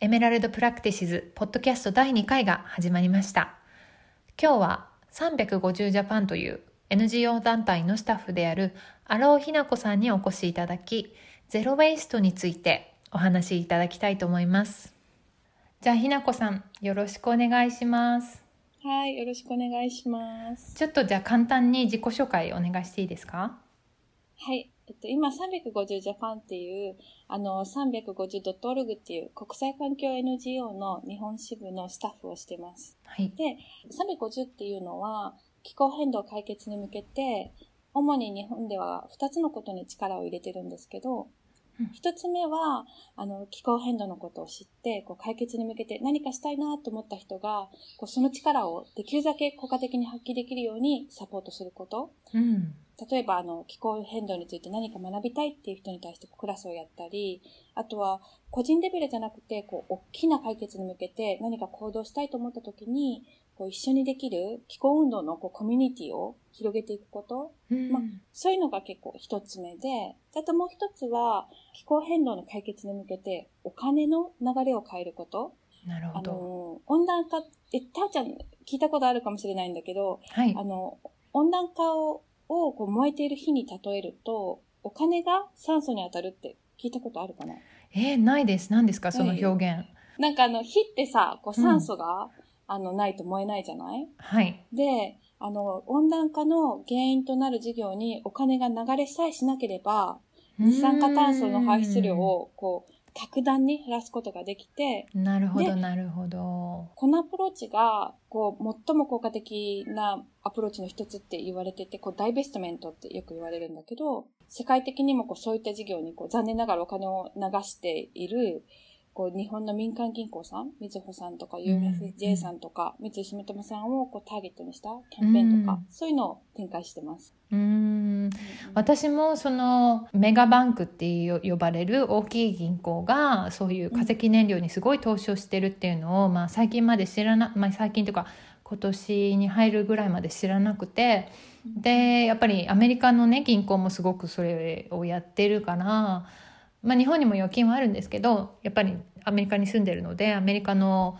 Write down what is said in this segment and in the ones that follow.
エメラルドプラクティシズポッドキャスト第2回が始まりました。今日は350ジャパンという NGO 団体のスタッフである荒尾ひな子さんにお越しいただきゼロ・ウェイストについてお話しいただきたいと思います。じゃあひなこさんよろしくお願いします。はい、よろしくお願いします。ちょっとじゃあ簡単に自己紹介お願いしていいですか？はい、えっと、今350ジャパンっていう、あの、350.org っていう国際環境 NGO の日本支部のスタッフをしてます。はいで、350っていうのは気候変動解決に向けて、主に日本では2つのことに力を入れてるんですけどうん、一つ目は、あの、気候変動のことを知って、こう、解決に向けて何かしたいなと思った人が、こう、その力をできるだけ効果的に発揮できるようにサポートすること。うん例えば、あの、気候変動について何か学びたいっていう人に対してクラスをやったり、あとは、個人レベルじゃなくて、こう、大きな解決に向けて何か行動したいと思った時に、こう、一緒にできる気候運動のこうコミュニティを広げていくこと。うんまそういうのが結構一つ目で、あともう一つは、気候変動の解決に向けて、お金の流れを変えること。あなるほどの、温暖化って、たーちゃん聞いたことあるかもしれないんだけど、はいあの、温暖化ををこう燃えている火に例えると、お金が酸素に当たるって聞いたことあるかな？えー、ないです。何ですかその表現。なんかあの、火ってさ、こう酸素が、あの、ないと燃えないじゃない？はい。で、あの、温暖化の原因となる事業にお金が流れさえしなければ、二酸化炭素の排出量を、こう、格段に減らすことができて、うんなるほどでなるほど。このアプローチが、こう、最も効果的なアプローチの一つって言われてて、こう、ダイベストメントってよく言われるんだけど、世界的にもこう、そういった事業にこう、残念ながらお金を流している、こう、日本の民間銀行さん、みずほさんとかん UFJ さんとか、三井住友さんをこう、ターゲットにしたキャンペーンとか、うん。そういうのを展開してます。うーん。私もそのメガバンクっていう呼ばれる大きい銀行がそういう化石燃料にすごい投資をしてるっていうのを、まあ、最近まで知らな、まあ、最近というか今年に入るぐらいまで知らなくて。でやっぱりアメリカのね銀行もすごくそれをやってるから、まあ、日本にも預金はあるんですけどやっぱりアメリカに住んでるのでアメリカの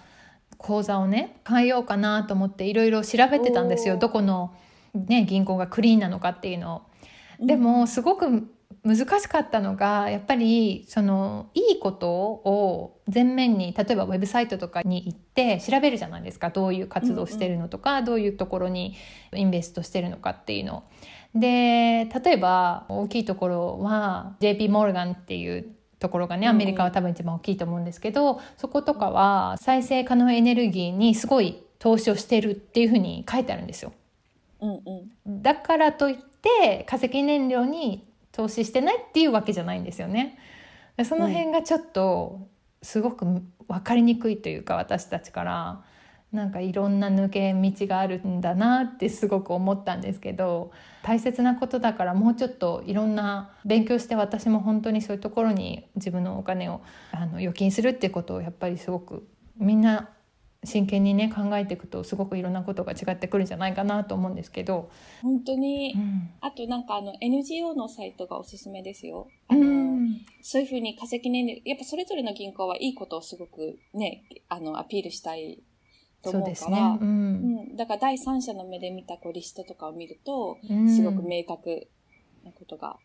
口座をね変えようかなと思っていろいろ調べてたんですよどこの、ね、銀行がクリーンなのかっていうのを。うんでもすごく難しかったのがやっぱりそのいいことを前面に例えばウェブサイトとかに行って調べるじゃないですかどういう活動してるのとか、どういうところにインベストしてるのかっていうのを。で例えば大きいところは JP モルガンっていうところがねアメリカは多分一番大きいと思うんですけど、そことかは再生可能エネルギーにすごい投資をしてるっていうふうに書いてあるんですよ。うんうん。だからといって化石燃料に投資してないっていうわけじゃないんですよね。でその辺がちょっとすごく分かりにくいというか私たちからなんかいろんな抜け道があるんだなってすごく思ったんですけど大切なことだからもうちょっといろんな勉強して私も本当にそういうところに自分のお金をあの預金するってことをやっぱりすごくみんな真剣にね考えていくとすごくいろんなことが違ってくるんじゃないかなと思うんですけど。本当に、うんあとなんかあの NGO のサイトがおすすめですよ。うあの、んそういうふうに化石燃料、やっぱそれぞれの銀行はいいことをすごくね、あの、アピールしたいとそう思うから、ですね。う。うんん、だから第三者の目で見たこうリストとかを見ると、うんすごく明確なことが。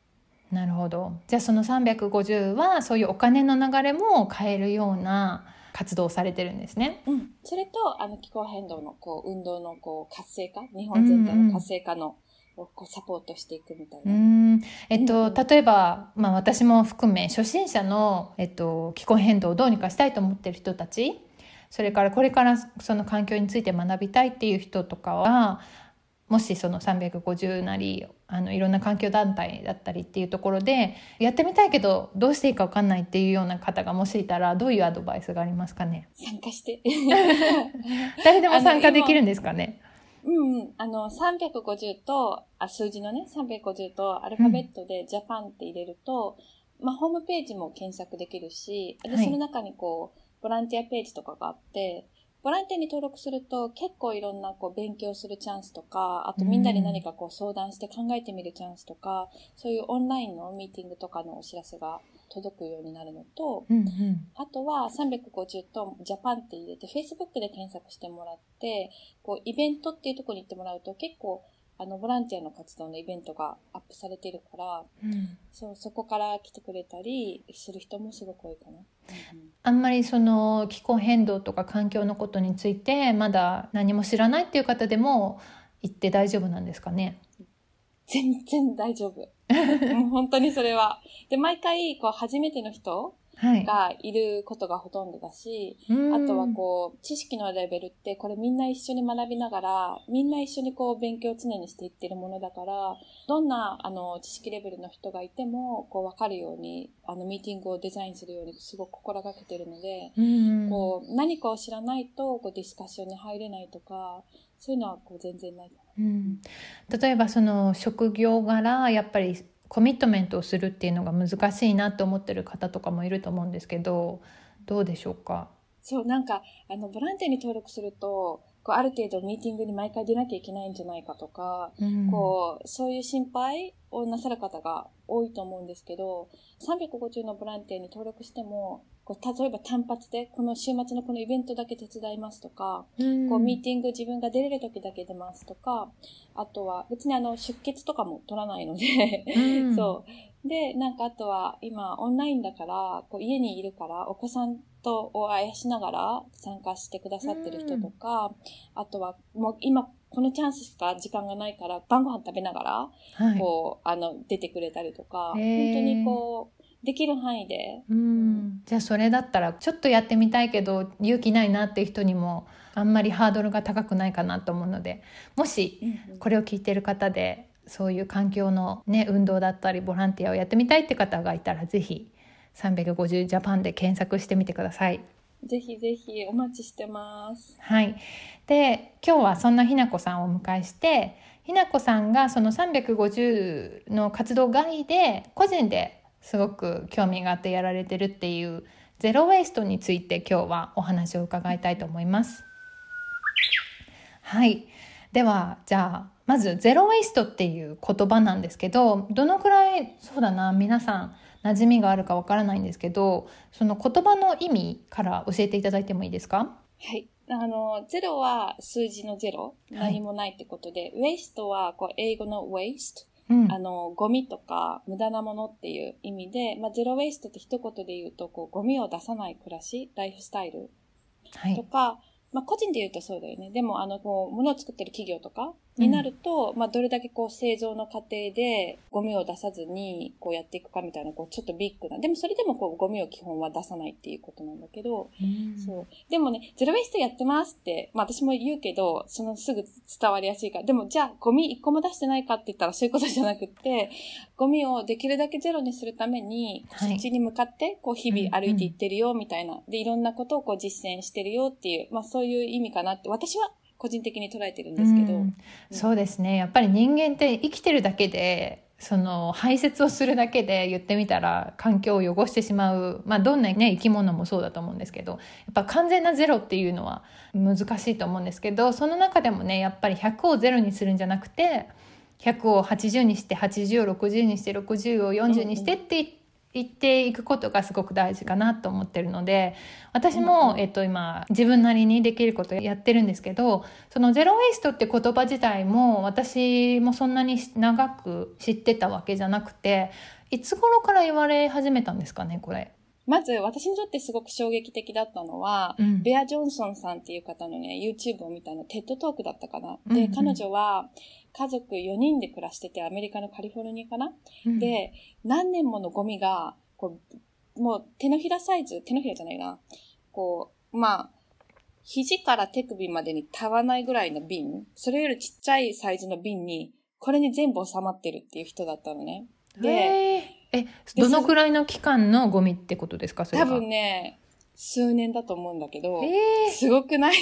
なるほど。じゃあその350はそういうお金の流れも変えるような活動をされてるんですね。うん。それと、あの、気候変動のこう、運動のこう、活性化、日本全体の活性化の、をこうサポートしていくみたいうな。ん。えっと、うん例えば、まあ私も含め初心者の、えっと、気候変動をどうにかしたいと思ってる人たち、それからこれからその環境について学びたいっていう人とかは、もしその350なりあのいろんな環境団体だったりっていうところでやってみたいけどどうしていいか分かんないっていうような方がもしいたらどういうアドバイスがありますかね？参加して。誰でも参加できるんですかね？うんうん。あの、350と、あ、数字のね、350とアルファベットでジャパンって入れると、まあ、ホームページも検索できるし、で、はいその中にこう、ボランティアページとかがあって、ボランティアに登録すると結構いろんなこう勉強するチャンスとか、あとみんなで何かこう相談して考えてみるチャンスとか、そういうオンラインのミーティングとかのお知らせが届くようになるのと、うんうん。あとは350とジャパンって入れて Facebook で検索してもらって、こうイベントっていうところに行ってもらうと結構あのボランティアの活動のイベントがアップされてるから、うんそう、そこから来てくれたりする人もすごく多いかな。あんまりその気候変動とか環境のことについてまだ何も知らないっていう方でも行って大丈夫なんですかね？全然大丈夫。もう本当にそれは。で、毎回、こう、初めての人はい。がいることがほとんどだし、うん。あとはこう、知識のレベルって、これみんな一緒に学びながら、みんな一緒にこう、勉強を常にしていってるものだから、どんな、あの、知識レベルの人がいても、こう、わかるように、あの、ミーティングをデザインするように、すごく心がけてるので、うん。こう、何かを知らないと、こう、ディスカッションに入れないとか、そういうのは、こう、全然ない。かな。うん。例えばその職業柄やっぱりコミットメントをするっていうのが難しいなと思ってる方とかもいると思うんですけどどうでしょうか？そう、なんか、あの、ボランティアに登録すると、こう、ある程度ミーティングに毎回出なきゃいけないんじゃないかとか、うん。こう、そういう心配をなさる方が多いと思うんですけど、350のボランティアに登録しても、こう例えば単発で、この週末のこのイベントだけ手伝いますとか、うん。こう、ミーティング自分が出れる時だけ出ますとか、あとは、別にあの、出血とかも取らないので、うん。そう。で、なんかあとは、今、オンラインだから、こう家にいるから、お子さんとをあやしながら参加してくださってる人とか、あとは、もう今、このチャンスしか時間がないから、晩ご飯食べながら、はい。こう、あの、出てくれたりとか、本当にこう、できる範囲で、うん。じゃあそれだったらちょっとやってみたいけど勇気ないなっていう人にもあんまりハードルが高くないかなと思うのでもしこれを聞いてる方でそういう環境の、ね、運動だったりボランティアをやってみたいって方がいたらぜひ350ジャパンで検索してみてください。ぜひぜひお待ちしてます。はい、で今日はそんなひなこさんをお迎えしてひなこさんがその350の活動外で個人ですごく興味があってやられてるっていうゼロ・ウェイストについて今日はお話を伺いたいと思います。はいではじゃあまずゼロ・ウェイストっていう言葉なんですけどどのくらいそうだな皆さん馴染みがあるかわからないんですけどその言葉の意味から教えていただいてもいいですか？はい。あの、ゼロは数字のゼロ、はい。何もないってことで、ウェイストはこう英語の waste、うん。あの、ゴミとか無駄なものっていう意味で、まあ、ゼロウェイストって一言で言うと、こう、ゴミを出さない暮らし、ライフスタイル。はい、とか、まあ、個人で言うとそうだよね。でも、あの、こう、物を作ってる企業とかになると、まあ、どれだけこう、製造の過程でゴミを出さずに、こうやっていくかみたいな、こう、ちょっとビッグな。でも、それでもこう、ゴミを基本は出さないっていうことなんだけど、うんそう。でもね、ゼロウェイストやってますって、まあ私も言うけど、そのすぐ伝わりやすいから。でもじゃあ、ゴミ一個も出してないかって言ったらそういうことじゃなくって、ゴミをできるだけゼロにするために、はいそっちに向かって、こう日々歩いていってるよ、みたいな。で、いろんなことをこう実践してるよっていう、まあそういう意味かなって、私は個人的に捉えてるんですけど。うん。そうですね。やっぱり人間って生きてるだけでその排泄をするだけで言ってみたら環境を汚してしまう、まあ、どんな、ね、生き物もそうだと思うんですけどやっぱ完全なゼロっていうのは難しいと思うんですけどその中でもねやっぱり100をゼロにするんじゃなくて100を80にして80を60にして60を40にしてって言っていくことがすごく大事かなと思ってるので私も、えっと、今自分なりにできることをやってるんですけどそのゼロ・ウェイストって言葉自体も私もそんなに長く知ってたわけじゃなくていつ頃から言われ始めたんですかねこれ。まず、私にとってすごく衝撃的だったのは、うんベア・ジョンソンさんっていう方のね、YouTube を見たの、テッドトークだったかな。で、うんうん彼女は、家族4人で暮らしてて、アメリカのカリフォルニアかな、うん。で、何年ものゴミが、こう、もう手のひらサイズ、手のひらじゃないな。こう、まあ、肘から手首までにたわないぐらいの瓶、それよりちっちゃいサイズの瓶に、これに全部収まってるっていう人だったのね。で、え、どのくらいの期間のゴミってことですか？それ多が分ね、数年だと思うんだけど、えすごくない？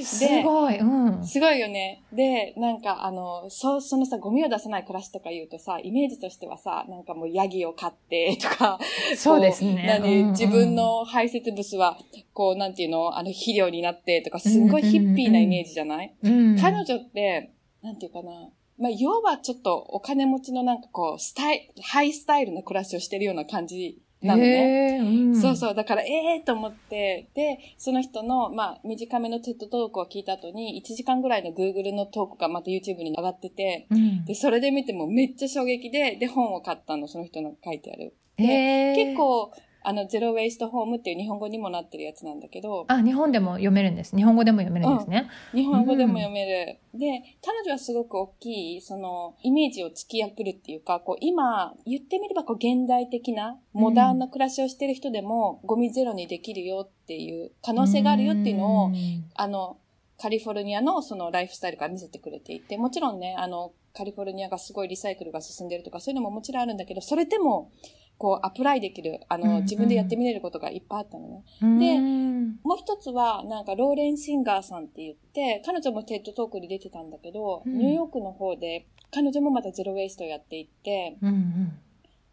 ー、すごい。うん。すごいよね。で、なんかあの、そ、そのさ、ゴミを出さない暮らしとか言うとさ、イメージとしてはさ、なんかもうヤギを飼って とか、そうですね。こうんうん。自分の排泄物は、こう、なんていうの、あの、肥料になってとか、すんごいヒッピーなイメージじゃない、うん。彼女って、なんていうかな、まあ、要はちょっとお金持ちのなんかこう、スタイ、ハイスタイルな暮らしをしてるような感じなのね。へーうん、そうそう。だから、ええー、と思って、で、その人の、まあ、短めの TED Talk を聞いた後に、1時間ぐらいの Google のトークがまた YouTube に上がってて、うん。で、それで見てもめっちゃ衝撃で、で、本を買ったの、その人の書いてある。でへー結構、あの、ゼロウェイストホームっていう日本語にもなってるやつなんだけど、あ、日本でも読めるんです。日本語でも読めるんですね。日本語でも読める。で、彼女はすごく大きい、その、イメージを突き破るっていうか、こう、今、言ってみれば、こう、現代的な、モダンな暮らしをしてる人でも、ゴミゼロにできるよっていう、可能性があるよっていうのを、んあの、カリフォルニアのそのライフスタイルから見せてくれていて、もちろんね、あの、カリフォルニアがすごいリサイクルが進んでるとか、そういうのももちろんあるんだけど、それでも、こう、 apply できる、あの、うんうん自分でやってみれることがいっぱいあったのね。でうんもう一つは、なんか、ローレン・シンガーさんって言って、彼女も TED Talk に出てたんだけど、うんニューヨークの方で、彼女もまたゼロウェイストをやっていって、うんうん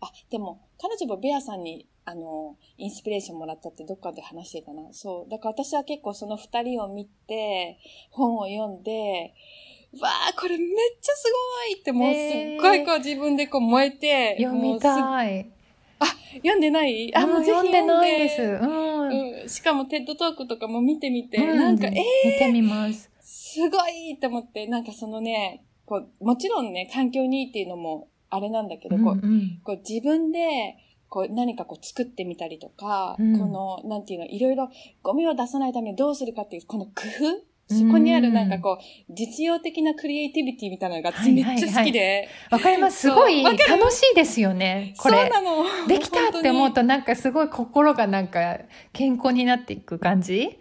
あ、でも、彼女もベアさんに、あの、インスピレーションもらったってどっかで話してたな。そう。だから私は結構その二人を見て、本を読んで、わあ、これめっちゃすごいってもうすっごいこう自分でこう燃えて、読みもうたい。す読んでない？あ、もう読んでないです。うん。でうん。しかもテッドトークとかも見てみて、うんなんか、えー、見てみます。すごいって思って、なんかそのね、こう、もちろんね、環境にいいっていうのもあれなんだけど、こう、うんうんこう自分で、こう何かこう作ってみたりとか、うんこの、なんていうの、いろいろゴミを出さないためにどうするかっていう、この工夫そこにあるなんかこう、実用的なクリエイティビティみたいなのが私めっちゃ好きで。わかります。すごい楽しいですよね。これ。そうなの。できたって思う本となんかすごい心がなんか健康になっていく感じ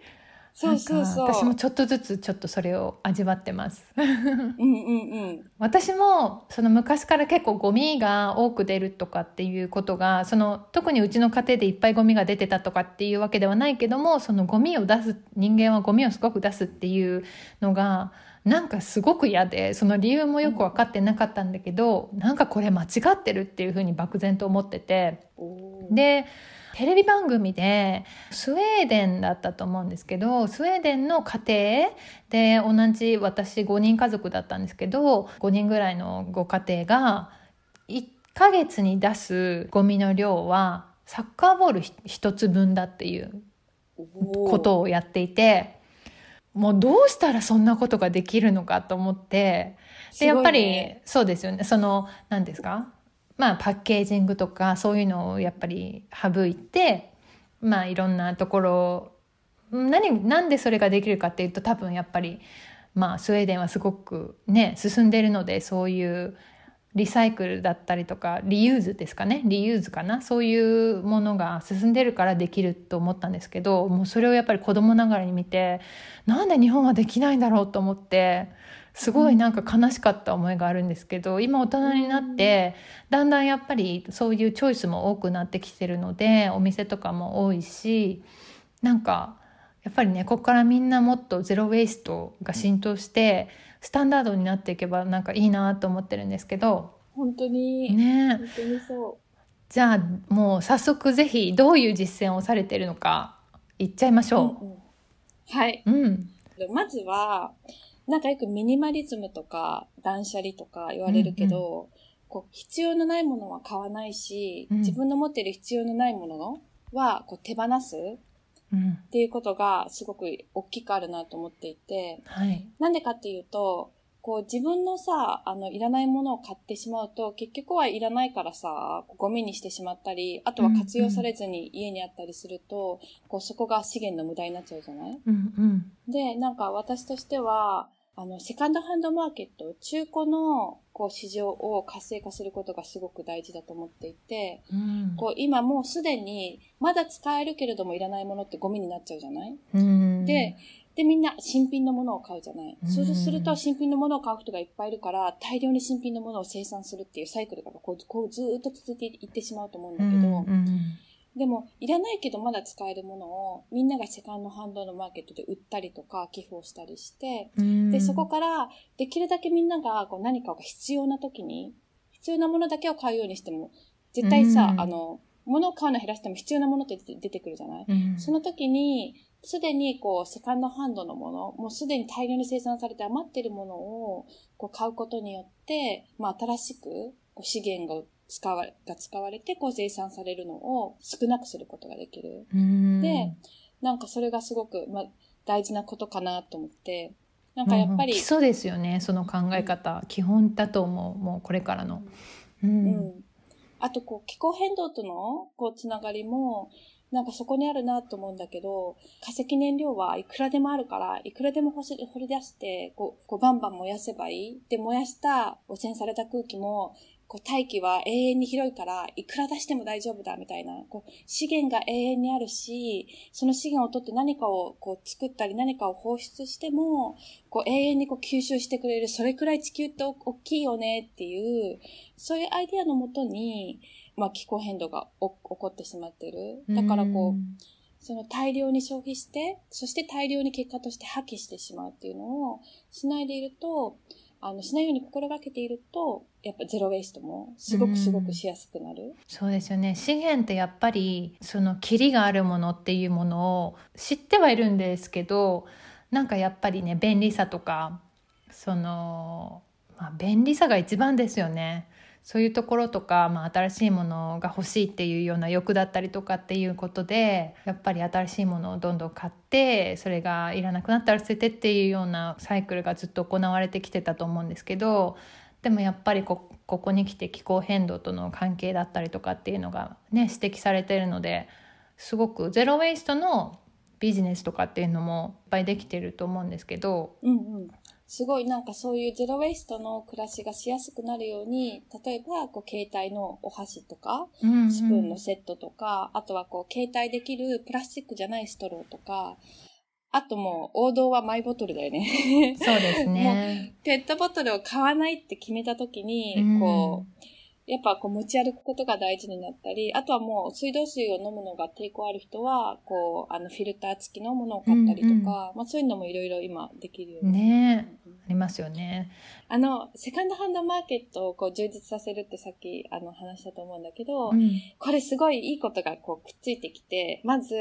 そうそうそう。私もちょっとずつちょっとそれを味わってます。うんうんうん。私もその昔から結構ゴミが多く出るとかっていうことがその特にうちの家庭でいっぱいゴミが出てたとかっていうわけではないけどもそのゴミを出す人間はゴミをすごく出すっていうのがなんかすごく嫌でその理由もよく分かってなかったんだけど、なんかこれ間違ってるっていうふうに漠然と思っててでテレビ番組でスウェーデンだったと思うんですけどスウェーデンの家庭で同じ私5人家族だったんですけど5人ぐらいのご家庭が1ヶ月に出すゴミの量はサッカーボール1つ分だっていうことをやっていてもうどうしたらそんなことができるのかと思ってでやっぱり、そうですよね。その何ですか？まあパッケージングとかそういうのをやっぱり省いてまあいろんなところ何なんでそれができるかっていうと多分やっぱりまあスウェーデンはすごくね進んでるのでそういうリサイクルだったりとかリユーズですかねリユーズかなそういうものが進んでるからできると思ったんですけどもうそれをやっぱり子供ながらに見てなんで日本はできないんだろうと思ってすごいなんか悲しかった思いがあるんですけど今大人になってだんだんやっぱりそういうチョイスも多くなってきてるのでお店とかも多いしなんかやっぱりねここからみんなもっとゼロ・ウェイストが浸透してスタンダードになっていけばなんかいいなと思ってるんですけど本当に、ね本当にそじゃあもう早速ぜひどういう実践をされてるのか言っちゃいましう。ょうんうんはい。う。うん、まずは、なんかよくミニマリズムとか断捨離とか言われるけど、こう必要のないものは買わないし、うん。自分の持っている必要のないものはこう手放すっうん、ていうことがすごく大きくあるなと思っていて、はい。なんでかっていうと、こう自分のさ、あの、いらないものを買ってしまうと、結局はいらないからさ、ゴミにしてしまったり、あとは活用されずに家にあったりすると、こうそこが資源の無駄になっちゃうじゃない？うんうん。で、なんか私としては、あの、セカンドハンドマーケット、中古の、こう、市場を活性化することがすごく大事だと思っていて、うん。こう、今もうすでに、まだ使えるけれどもいらないものってゴミになっちゃうじゃない？うん。で、で、みんな新品のものを買うじゃない？そうすると新品のものを買う人がいっぱいいるから、大量に新品のものを生産するっていうサイクルがこうこうずーっと続いていってしまうと思うんだけど、うんうんでも、いらないけどまだ使えるものを、みんながセカンドハンドのマーケットで売ったりとか、寄付をしたりして、うん。で、そこから、できるだけみんながこう何かが必要な時に、必要なものだけを買うようにしても、絶対さ、うん。あの、物を買うの減らしても必要なものって出て出てくるじゃない、うん。その時に、すでにこう、セカンドハンドのもの、もうすでに大量に生産されて余ってるものをこう買うことによって、まあ新しくこう資源が使われ、が使われてこう生産されるのを少なくすることができる。うんで、なんかそれがすごく、まあ、大事なことかなと思って、なんかやっぱり、うん基礎ですよねその考え方、基本だと思うもうこれからの。ううんん。あと、こう、気候変動との、こう、つながりも、なんかそこにあるなと思うんだけど、化石燃料はいくらでもあるから、いくらでも掘し掘り出して、こう、こうバンバン燃やせばいい。で、燃やした汚染された空気も、こう、大気は永遠に広いから、いくら出しても大丈夫だ、みたいな。こう、資源が永遠にあるし、その資源を取って何かをこう作ったり何かを放出しても、こう永遠にこう吸収してくれる、それくらい地球って大きいよねっていう、そういうアイディアのもとに、まあ気候変動が起こってしまってる。だからこう、その大量に消費して、そして大量に結果として破棄してしまうっていうのをしないでいると、あの、しないように心がけていると、やっぱゼロウェイストもすごくすごくしやすくなる。そうですよね資源ってやっぱりそのキリがあるものっていうものを知ってはいるんですけどなんかやっぱりね便利さとかその、まあ、便利さが一番ですよね。そういうところとか、まあ、新しいものが欲しいっていうような欲だったりとかっていうことでやっぱり新しいものをどんどん買ってそれがいらなくなったら捨ててっていうようなサイクルがずっと行われてきてたと思うんですけどでもやっぱりここに来て気候変動との関係だったりとかっていうのがね指摘されてるのですごくゼロウェイストのビジネスとかっていうのもいっぱいできてると思うんですけど、うんうん。すごいなんかそういうゼロウェイストの暮らしがしやすくなるように、例えばこう携帯のお箸とか、うんうんスプーンのセットとか、あとはこう携帯できるプラスチックじゃないストローとか、あともう王道はマイボトルだよね。そうですね。ペットボトルを買わないって決めた時に、うんこう、やっぱこう持ち歩くことが大事になったり、あとはもう水道水を飲むのが抵抗ある人は、こう、あのフィルター付きのものを買ったりとか、うんうんまあそういうのもいろいろ今できるように。ねありますよね。あの、セカンドハンドマーケットをこう充実させるってさっきあの話したと思うんだけど、うんこれすごいいいことがこうくっついてきて、まず、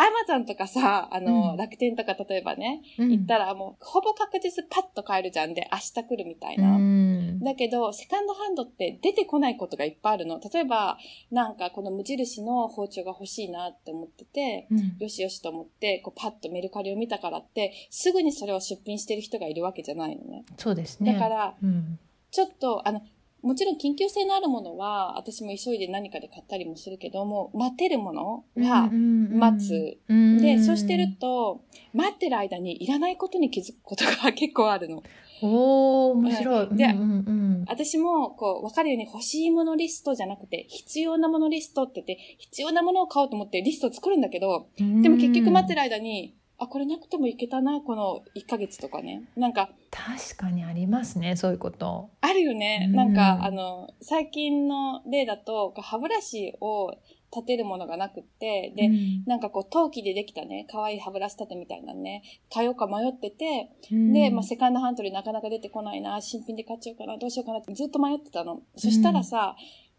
アマゾンとかさ、あの、うん楽天とか例えばね、うん行ったらもうほぼ確実パッと買えるじゃんで、明日来るみたいうんな。だけど、セカンドハンドって出てこないことがいっぱいあるの。例えば、なんかこの無印の包丁が欲しいなって思ってて、うんよしよしと思って、こうパッとメルカリを見たからって、すぐにそれを出品してる人がいるわけじゃないのね。そうですね。だから、うんちょっと、あの、もちろん緊急性のあるものは、私も急いで何かで買ったりもするけども、待てるものは、待つ。で、そうしてると、待ってる間にいらないことに気づくことが結構あるの。おー面白い。でうんうん私も、こう、わかるように欲しいものリストじゃなくて、必要なものリストって言って、必要なものを買おうと思ってリストを作るんだけど、うんでも結局待ってる間に、あ、これなくてもいけたな、この1ヶ月とかね。なんか、確かにありますねそういうこと。あるよね。うんなんか、あの、最近の例だと、歯ブラシを立てるものがなくって、で、うんなんかこう、陶器でできたね、可愛い歯ブラシ立てみたいなのね、買おうか迷ってて、うんで、まあ、セカンドハンドでなかなか出てこないな、新品で買っちゃおうかな、どうしようかなってずっと迷ってたの。そしたらさ、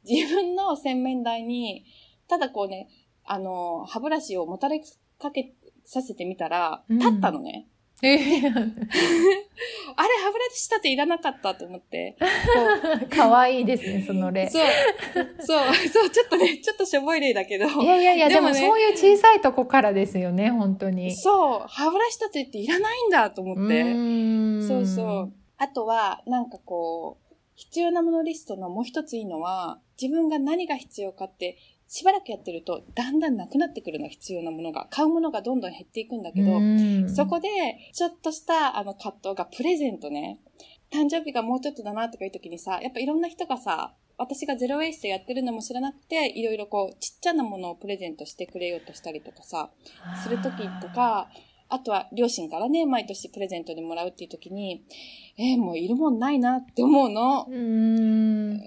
自分の洗面台に、ただこうね、あの、歯ブラシをもたれかけさせてみたら、うん立ったのね。えーあれ、歯ブラシ立ていらなかったと思って。かわいいですねその例。そう、そう、そう、ちょっとね、ちょっとしょぼい例だけど。いやいやいやでもねそういう小さいとこからですよね本当に。そう、歯ブラシ立てっていらないんだと思って。んそうそう。あとは、なんかこう、必要なものリストのもう一ついいのは、自分が何が必要かって、しばらくやってると、だんだんなくなってくるの、必要なものが。買うものがどんどん減っていくんだけど、うんそこで、ちょっとした、あの、葛藤がプレゼントね。誕生日がもうちょっとだなとかいう時にさ、やっぱいろんな人がさ、私がゼロウェイストやってるのも知らなくて、いろいろこう、ちっちゃなものをプレゼントしてくれようとしたりとかさ、する時とか、あとは両親からね、毎年プレゼントでもらうっていう時に、えー、もういるもんないなって思うの。うん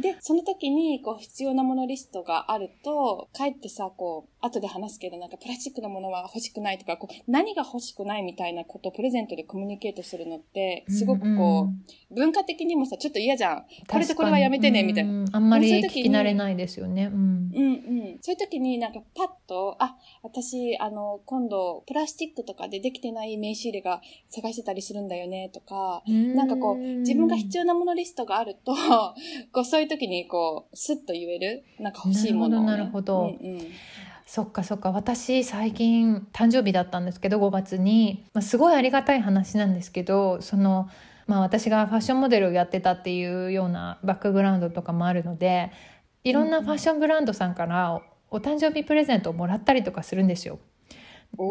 で、その時に、こう、必要なものリストがあると、かえってさ、こう、後で話すけど、なんかプラスチックのものは欲しくないとか、こう、何が欲しくないみたいなことをプレゼントでコミュニケートするのって、すごくこう、文化的にもさ、ちょっと嫌じゃん。これとこれはやめてね、みたいな。あんまり聞き慣れないですよね。うん。うんうん。そういう時になんかパッと、あ、私、あの、今度、プラスチックとかでできてない名刺入れが探してたりするんだよね、とか、なんかこう、自分が必要なものリストがあると、こう、そういう時にこう、スッと言える、なんか欲しいものを、ね、なるほど、なるほど。うんうんそっかそっか。私最近誕生日だったんですけど5月に、まあ、すごいありがたい話なんですけどその、まあ、私がファッションモデルをやってたっていうようなバックグラウンドとかもあるのでいろんなファッションブランドさんからお誕生日プレゼントをもらったりとかするんですよ。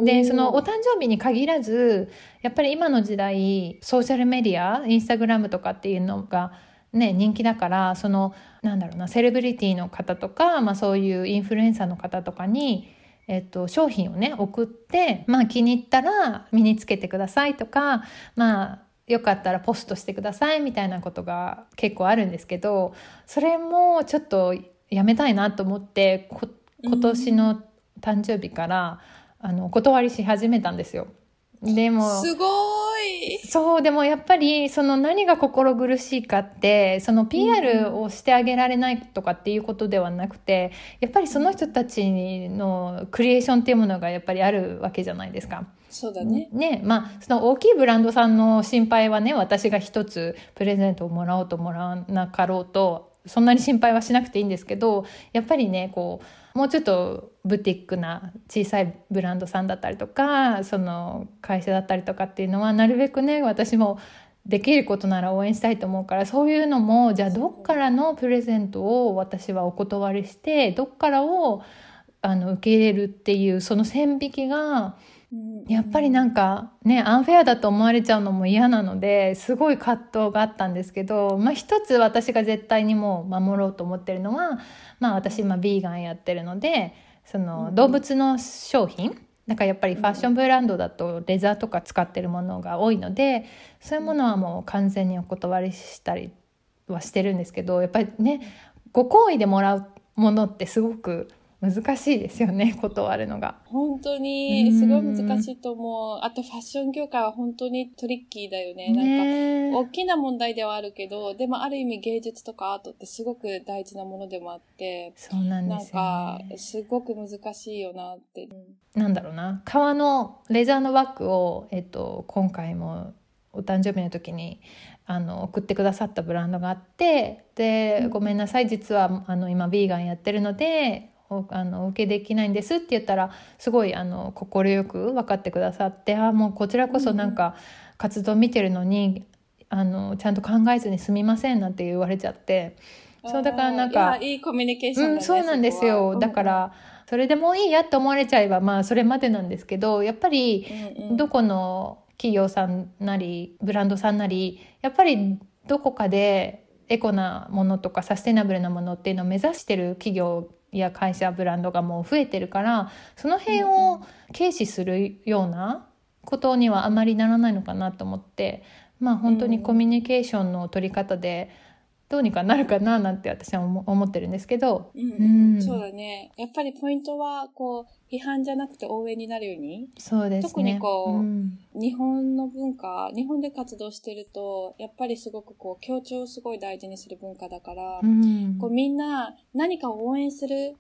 でそのお誕生日に限らずやっぱり今の時代ソーシャルメディアインスタグラムとかっていうのがね人気だからそのなんだろうなセレブリティの方とか、まあ、そういうインフルエンサーの方とかに、えっと、商品をね送って、まあ、気に入ったら身につけてくださいとかまあよかったらポストしてくださいみたいなことが結構あるんですけどそれもちょっとやめたいなと思って今年の誕生日から、あのお断りし始めたんですよ。でも、すごいそう、でもやっぱり、その何が心苦しいかって、その PR をしてあげられないとかっていうことではなくて、やっぱりその人たちのクリエーションっていうものがやっぱりあるわけじゃないですか。そうだね。ね、まあ、その大きいブランドさんの心配はね、私が一つプレゼントをもらおうともらわなかろうと、そんなに心配はしなくていいんですけど、やっぱりね、こう、もうちょっとブティックな小さいブランドさんだったりとかその会社だったりとかっていうのはなるべくね私もできることなら応援したいと思うからそういうのもじゃあどっからのプレゼントを私はお断りしてどっからをあの受け入れるっていうその線引きがやっぱりなんかねアンフェアだと思われちゃうのも嫌なのですごい葛藤があったんですけど、まあ、一つ私が絶対にもう守ろうと思ってるのは、まあ、私今ビーガンやってるのでその動物の商品？なんかやっぱりファッションブランドだとレザーとか使ってるものが多いのでそういうものはもう完全にお断りしたりはしてるんですけどやっぱりねご好意でもらうものってすごく難しいですよね、断るのが。本当に、すごい難しいと思う。あとファッション業界は本当にトリッキーだよね。なんか、大きな問題ではあるけど、でもある意味芸術とかアートってすごく大事なものでもあって、そうなんですよ、ね、なんか、すごく難しいよなって。なんだろうな、革のレザーのバッグを、えっと、今回もお誕生日の時にあの送ってくださったブランドがあってで、ごめんなさい実はあの今ビーガンやってるのであのお受けできないんですって言ったらすごいあの快く分かってくださってあもうこちらこそなんか活動見てるのに、うん、あのちゃんと考えずにすみませんなんて言われちゃってそうだからなんかいいコミュニケーション、ね、うん、そうなんですよ。だから、それでもういいやって思われちゃえばまあそれまでなんですけどやっぱりどこの企業さんなりブランドさんなりやっぱりどこかでエコなものとかサステナブルなものっていうのを目指してる企業や会社ブランドがもう増えてるからその辺を軽視するようなことにはあまりならないのかなと思ってまあ本当にコミュニケーションの取り方でどうにかなるかななんて私は思ってるんですけど、うん、うん、そうだね。やっぱりポイントはこう批判じゃなくて応援になるように。そうです、ね、特にこう、うん、日本の文化日本で活動してるとやっぱりすごくこう協調をすごい大事にする文化だから、うん、こうみんな何かを応援する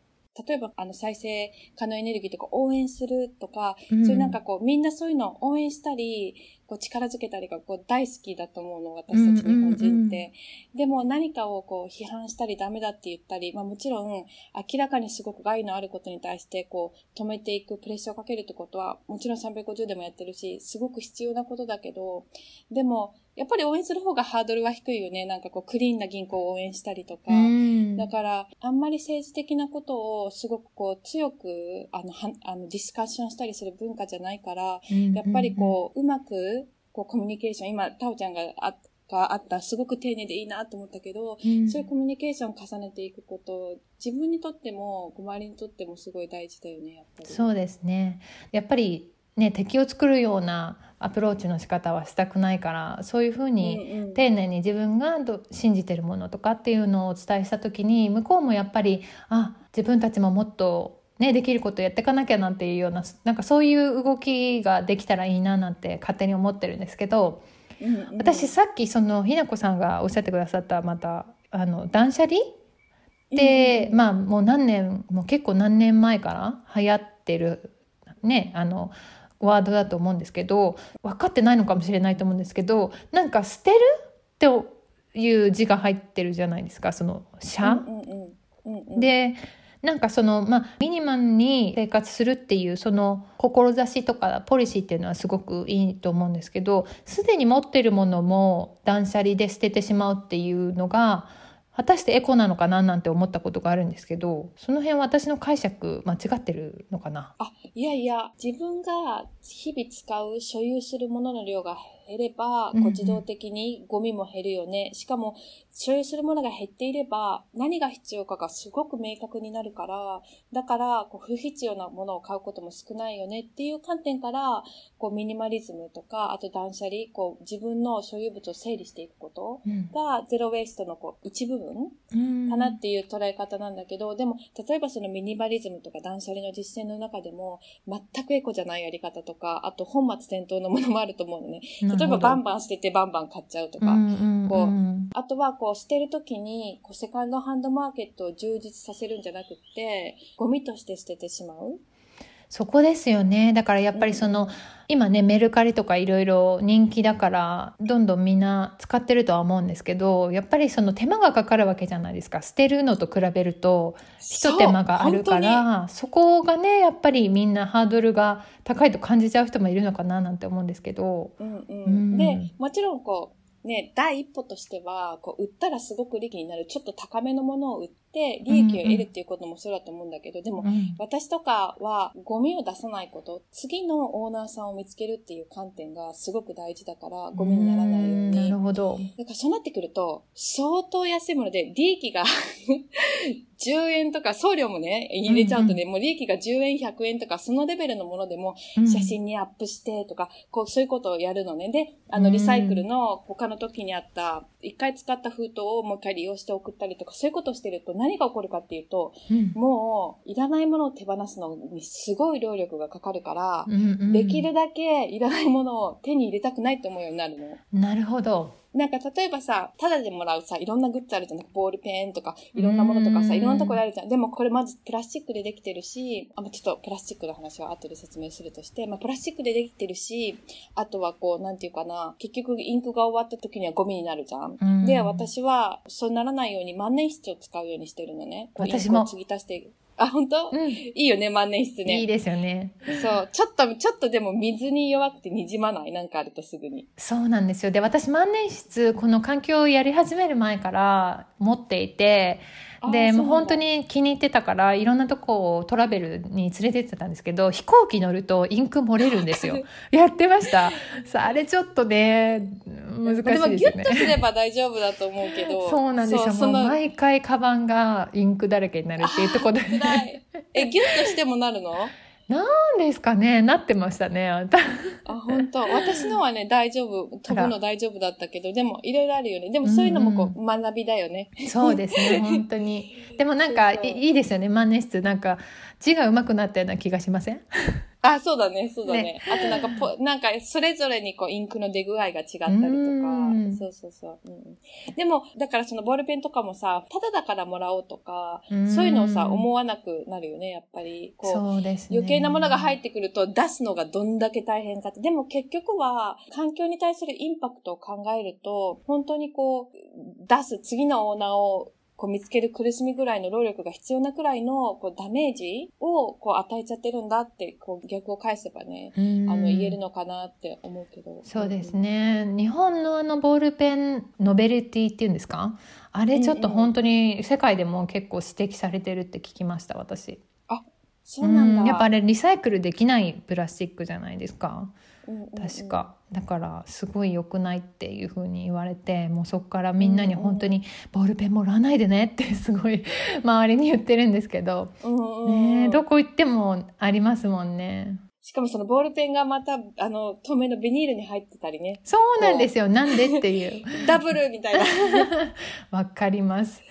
例えば、あの、再生可能エネルギーとか応援するとか、うん、そういうなんかこう、みんなそういうのを応援したり、こう力づけたりがこう大好きだと思うの、私たち日本人って。でも何かをこう批判したりダメだって言ったり、まあもちろん明らかにすごく害のあることに対してこう止めていく、プレッシャーをかけるってことはもちろん350でもやってるし、すごく必要なことだけど、でもやっぱり応援する方がハードルは低いよね。なんかこうクリーンな銀行を応援したりとか。だから、あんまり政治的なことをすごくこう強く、あの、はあのディスカッションしたりする文化じゃないから、やっぱりこう、うまくこうコミュニケーション、今、タオちゃんがあがあった、すごく丁寧でいいなと思ったけど、うん、そういうコミュニケーションを重ねていくこと、自分にとっても、周りにとってもすごい大事だよね、やっぱり。そうですね。やっぱり、ね、敵を作るようなアプローチの仕方はしたくないからそういうふうに丁寧に自分がど信じてるものとかっていうのをお伝えした時に向こうもやっぱりあ自分たちももっと、ね、できることやっていかなきゃなっていうようななんかそういう動きができたらいいななんて勝手に思ってるんですけどうんうん。私さっきそのひなこさんがおっしゃってくださったまたあの断捨離？で、まあもう何年もう結構何年前から流行ってるねあのワードだと思うんですけど分かってないのかもしれないと思うんですけどなんか捨てるっていう字が入ってるじゃないですかその「社」うんうんうんうんうん。でなんかそのまあミニマムに生活するっていうその志とかポリシーっていうのはすごくいいと思うんですけどすでに持ってるものも断捨離で捨ててしまうっていうのが果たしてエコなのかななんて思ったことがあるんですけどその辺は私の解釈間違ってるのかな？あ、いやいや、自分が日々使う、所有するものの量が減れば、うんうん。こう自動的にゴミも減るよね。しかも、所有するものが減っていれば、何が必要かがすごく明確になるから、だから、こう不必要なものを買うことも少ないよね。っていう観点から、こうミニマリズムとか、あと断捨離、こう自分の所有物を整理していくことうん。が、ゼロウェイストのこう一部分うん。かなっていう捉え方なんだけど、でも、例えばそのミニマリズムとか断捨離の実践の中でも、全くエコじゃないやり方とか、あと本末転倒のものもあると思うのね。例えばバンバン捨ててバンバン買っちゃうとか。こうあとは、こう、捨てるときに、こう、セカンドハンドマーケットを充実させるんじゃなくって、ゴミとして捨ててしまう。そこですよね。だからやっぱりその、今ねメルカリとかいろいろ人気だからどんどんみんな使ってるとは思うんですけどやっぱりその手間がかかるわけじゃないですか。捨てるのと比べると一手間があるからそこがねやっぱりみんなハードルが高いと感じちゃう人もいるのかななんて思うんですけど。うんうん。うん。で、もちろんこう、ね、第一歩としては、こう、売ったらすごく利益になる、ちょっと高めのものを売って、利益を得るっていうこともそうだと思うんだけど、でも、うん私とかはゴミを出さないこと、次のオーナーさんを見つけるっていう観点がすごく大事だから、ゴミにならないよううんなに。るほど。だからそうなってくると、相当安いもので、利益が 10円とか、送料もね、入れちゃうとね、もう利益が10円、100円とか、そのレベルのものでも、うん写真にアップしてとか、こう、そういうことをやるのね。で、あの、うんリサイクルの他の時にあった、一回使った封筒をもう一回利用して送ったりとか、そういうことをしてると何が起こるかっていうと、うんもう、いらないものを手放すのにすごい労力がかかるから、うんうんできるだけいらないものを手に入れたくないって思うようになるの。なるほど。なんか例えばさ、タダでもらうさ、いろんなグッズあるじゃん。ボールペンとか、いろんなものとかさ、うんいろんなところあるじゃん。でもこれまずプラスチックでできてるし、あ、まあちょっとプラスチックの話は後で説明するとして、まあプラスチックでできてるし、あとはこう、なんていうかな、結局インクが終わった時にはゴミになるじゃん。うんで、私はそうならないように万年筆を使うようにしてるのね。私も継ぎ足して。あ、本当、うんいいよね、万年筆ね。いいですよね。そう。ちょっと、ちょっとでも水に弱くて滲まない？なんかあるとすぐに。そうなんですよ。で、私万年筆、この環境をやり始める前から持っていて、で、もう本当に気に入ってたから、いろんなとこをトラベルに連れてってたんですけど、飛行機乗るとインク漏れるんですよ。やってました。さあ、あれちょっとね、難しいですよね。もギュッとすれば大丈夫だと思うけど。そうなんですよ。もう毎回カバンがインクだらけになるっていうところで。え、ギュッとしてもなるの？なんですかねなってましたね。あんたあ、本当私のはね、大丈夫。飛ぶの大丈夫だったけど、でも、いろいろあるよね。でも、そういうのもこう、学びだよね。そうですね、本当に。でもなんかいいですよね、万年筆。なんか字が上手くなったような気がしません？あ、そうだね、そうだね。ねあとなんかポ、なんか、それぞれにこう、インクの出具合が違ったりとかうん。そうそうそう。うん、でも、だからそのボールペンとかもさ、ただだからもらおうとか、うんそういうのをさ、思わなくなるよね、やっぱり。こう、そうですね。余計なものが入ってくると出すのがどんだけ大変かって。でも結局は環境に対するインパクトを考えると、本当にこう、出す次のオーナーをこう見つける苦しみぐらいの労力が必要なくらいのこうダメージをこう与えちゃってるんだって、こう逆を返せばね、うんあの言えるのかなって思うけど。そうですね。日本のあのボールペンノベルティっていうんですか？あれちょっと本当に世界でも結構指摘されてるって聞きました、私。そうなんだ。やっぱあれリサイクルできないプラスチックじゃないですか。確。かだからすごい良くないっていう風に言われてもうそこからみんなに本当にボールペンもらわないでねって すごい周りに言ってるんですけど、ねえ、どこ行ってもありますもんね。しかもそのボールペンがまた、あの、透明のビニールに入ってたりね。そうなんですよ。なんでっていう。ダブルみたいな。わかります。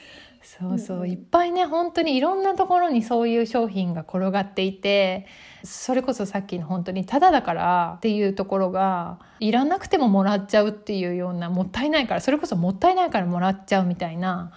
そうそう、うんうん。いっぱいね本当にいろんなところにそういう商品が転がっていてそれこそさっきの本当にタダだからっていうところがいらなくてももらっちゃうっていうようなもったいないからそれこそもったいないからもらっちゃうみたいな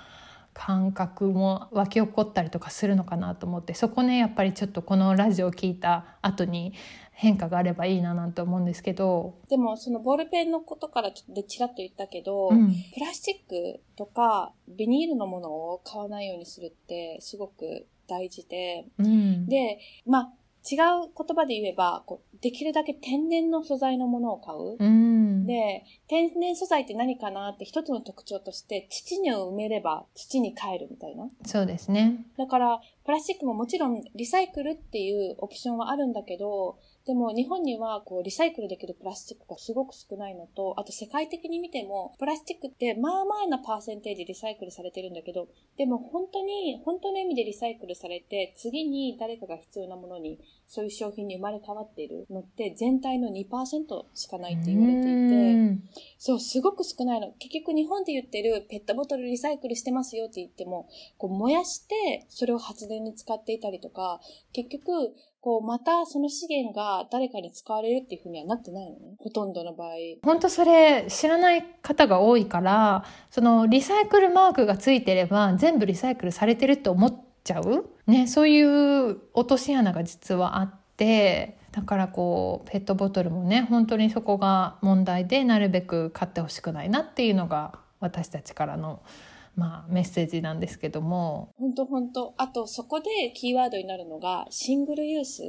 感覚も湧き起こったりとかするのかなと思ってそこねやっぱりちょっとこのラジオを聞いた後に変化があればいいななんて思うんですけど。でも、そのボールペンのことからちょっとでちらっと言ったけど、うんプラスチックとかビニールのものを買わないようにするってすごく大事で、うんで、まあ、違う言葉で言えば、こうできるだけ天然の素材のものを買う。うんで、天然素材って何かなって一つの特徴として、土に埋めれば土に帰るみたいな。そうですね。だから、プラスチックももちろんリサイクルっていうオプションはあるんだけど、でも日本にはこうリサイクルできるプラスチックがすごく少ないのと、あと世界的に見ても、プラスチックってまあまあなパーセンテージリサイクルされてるんだけど、でも本当に、本当の意味でリサイクルされて、次に誰かが必要なものに、そういう商品に生まれ変わっているのって全体の2%しかないって言われていて、そう、すごく少ないの。結局日本で言ってるペットボトルリサイクルしてますよって言っても、こう燃やしてそれを発電に使っていたりとか、結局、こうまたその資源が誰かに使われるっていうふうにはなってないのね。ほとんどの場合。本当それ知らない方が多いからそのリサイクルマークがついてれば全部リサイクルされてると思っちゃう、ね、そういう落とし穴が実はあってだからこうペットボトルもね本当にそこが問題でなるべく買ってほしくないなっていうのが私たちからの、まあ、メッセージなんですけども。ほんとほんと。あと、そこでキーワードになるのが、シングルユース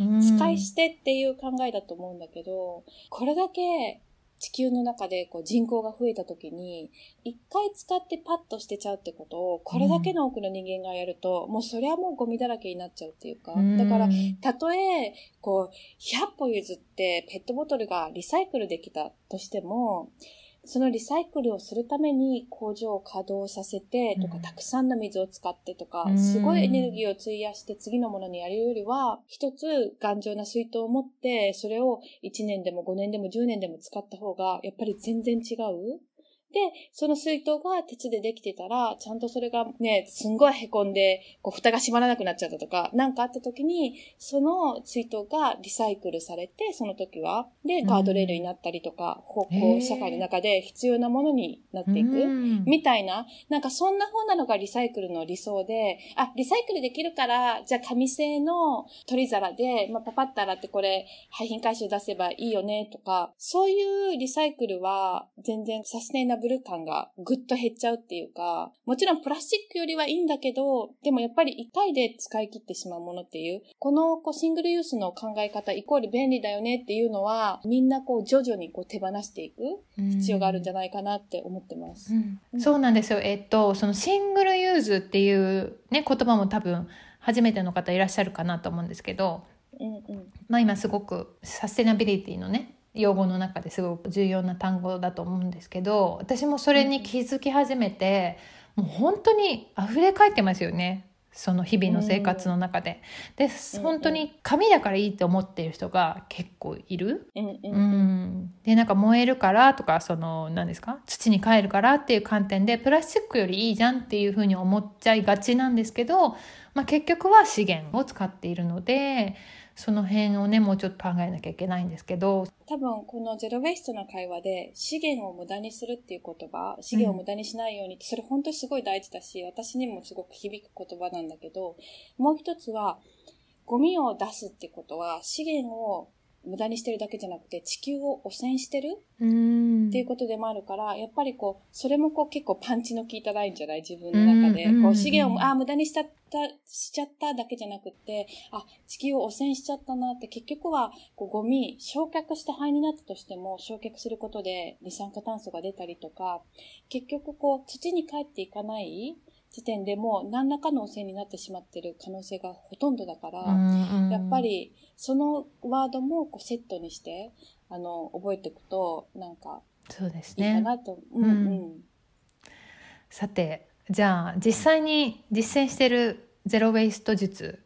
うん使い捨てっていう考えだと思うんだけど、これだけ地球の中でこう人口が増えた時に、一回使ってパッと捨てちゃうってことを、これだけの多くの人間がやると、もうそれはもうゴミだらけになっちゃうっていうか、だから、たとえ、こう、100歩譲ってペットボトルがリサイクルできたとしても、そのリサイクルをするために工場を稼働させてとか、うんたくさんの水を使ってとかう、んすごいエネルギーを費やして次のものにやるよりは、一つ頑丈な水筒を持って、それを1年でも5年でも10年でも使った方が、やっぱり全然違う。で、その水筒が鉄でできてたら、ちゃんとそれがね、すんごい凹んで、こう、蓋が閉まらなくなっちゃったとか、なんかあった時に、その水筒がリサイクルされて、その時は、で、ガードレールになったりとか、こう、へこうー社会の中で必要なものになっていく。うん。みたいな、なんかそんな風なのがリサイクルの理想で、あ、リサイクルできるから、じゃあ紙製の取り皿で、まあ、パパッと洗ってこれ、廃品回収出せばいいよね、とか、そういうリサイクルは、全然サステイナブル感がぐっと減っちゃうっていうか、もちろんプラスチックよりはいいんだけど、でもやっぱり一回で使い切ってしまうものっていう、このこうシングルユースの考え方イコール便利だよねっていうのは、みんなこう徐々にこう手放していく必要があるんじゃないかなって思ってます。うんうんそうなんですよ。えっと、そのシングルユーズっていうね、言葉も多分初めての方いらっしゃるかなと思うんですけど、うんうん。まあ今すごくサステナビリティのね、用語の中ですごく重要な単語だと思うんですけど、私もそれに気づき始めて、もう本当に溢れ返ってますよね。その日々の生活の中で。で、うん本当に紙だからいいって思っている人が結構いる。うんうんでなんか燃えるからとかその何ですか？土に帰るからっていう観点でプラスチックよりいいじゃんっていうふうに思っちゃいがちなんですけど、まあ、結局は資源を使っているのでその辺をねもうちょっと考えなきゃいけないんですけど。多分このゼロ・ウェイストの会話で資源を無駄にするっていう言葉、資源を無駄にしないようにって、それ本当にすごい大事だし、私にもすごく響く言葉なんだけど、もう一つは、ゴミを出すってことは資源を無駄にしてるだけじゃなくて地球を汚染してるうん。っていうことでもあるから、やっぱりこう、それもこう結構パンチの効いたラインじゃない？自分の中で。こう資源を、あ、無駄にしちゃった、しちゃっただけじゃなくって、あ、地球を汚染しちゃったなって、結局は、こうゴミ、焼却して灰になったとしても、焼却することで二酸化炭素が出たりとか、結局こう、土に帰っていかない時点でもう何らかの汚染になってしまってる可能性がほとんどだから、やっぱりそのワードもこうセットにして、あの、覚えていくと、なんか、そうですいいかねなと。うんうん。さてじゃあ実際に実践してるゼロ・ウェイスト術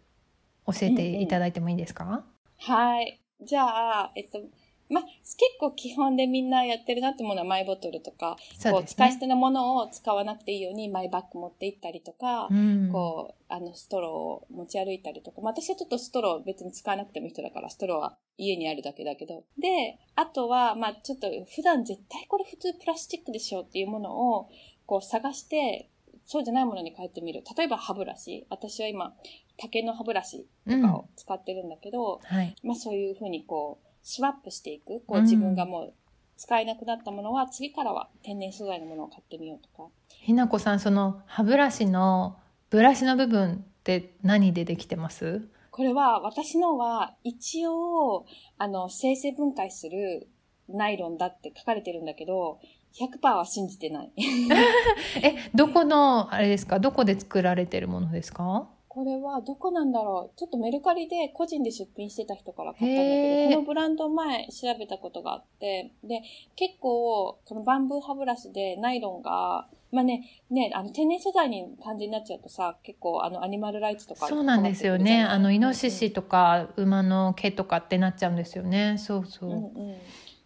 教えていただいてもいいですか、はい。じゃあ、えっと、まあ、結構基本でみんなやってるなってものはマイボトルとか、こう、使い捨てのものを使わなくていいようにマイバッグ持って行ったりとか、うん、こう、あの、ストローを持ち歩いたりとか、まあ、私はちょっとストロー別に使わなくてもいい人だから、ストローは家にあるだけだけど。で、あとは、まあ、ちょっと普段絶対これ普通プラスチックでしょっていうものを、こう探して、そうじゃないものに変えてみる。例えば歯ブラシ。私は今、竹の歯ブラシとかを使ってるんだけど、うんはい、まあそういうふうにこう、スワップしていく。こう自分がもう使えなくなったものは、次からは天然素材のものを買ってみようとか。ひなこさん、その歯ブラシのブラシの部分って何でできてます？これは、私のは一応、あの、生成分解するナイロンだって書かれてるんだけど、100%は信じてない。え、どこの、あれですか？どこで作られてるものですか？これはどこなんだろうちょっとメルカリで個人で出品してた人から買ったんだけど、このブランド前調べたことがあって、で、結構、このバンブー歯ブラシでナイロンが、まあね、ね、あの、天然素材に感じになっちゃうとさ、結構、あの、アニマルライツとか。そうなんですよね。あの、イノシシとか、馬の毛とかってなっちゃうんですよね。そうそう。うんうん、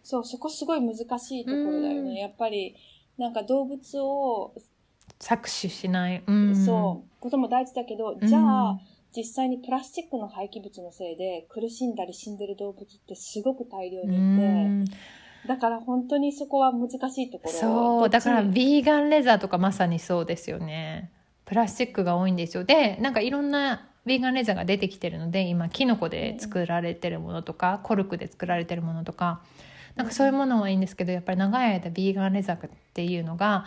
そう、そこすごい難しいところだよね。やっぱり、なんか動物を搾取しない。うん、そう。ことも大事だけど、じゃあ、実際にプラスチックの廃棄物のせいで苦しんだり死んでる動物ってすごく大量にいて、だから本当にそこは難しいところ。そう、だからビーガンレザーとかまさにそうですよね。プラスチックが多いんですよ。で、なんかいろんなビーガンレザーが出てきてるので、今、キノコで作られてるものとか、コルクで作られてるものとか、なんかそういうものはいいんですけど、やっぱり長い間ビーガンレザーっていうのが、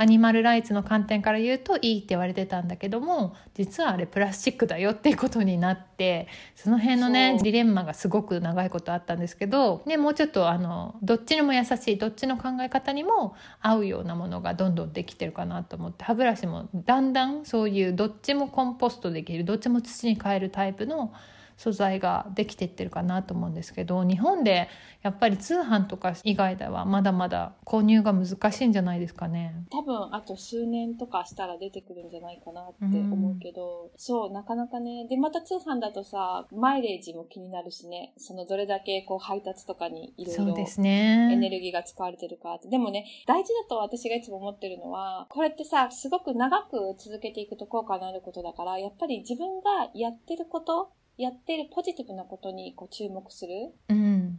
アニマルライツの観点から言うといいって言われてたんだけども実はあれプラスチックだよっていうことになってその辺のねジレンマがすごく長いことあったんですけど、ね、もうちょっとあのどっちにも優しいどっちの考え方にも合うようなものがどんどんできてるかなと思って歯ブラシもだんだんそういうどっちもコンポストできるどっちも土に変えるタイプの素材ができてってるかなと思うんですけど日本でやっぱり通販とか以外ではまだまだ購入が難しいんじゃないですかね。多分あと数年とかしたら出てくるんじゃないかなって思うけど、うん、そうなかなかね。でまた通販だとさマイレージも気になるしね。そのどれだけこう配達とかにいろいろエネルギーが使われてるかって。でもね大事だと私がいつも思ってるのはこれってさすごく長く続けていくと効果のあることだからやっぱり自分がやってることやってるポジティブなことにこう注目する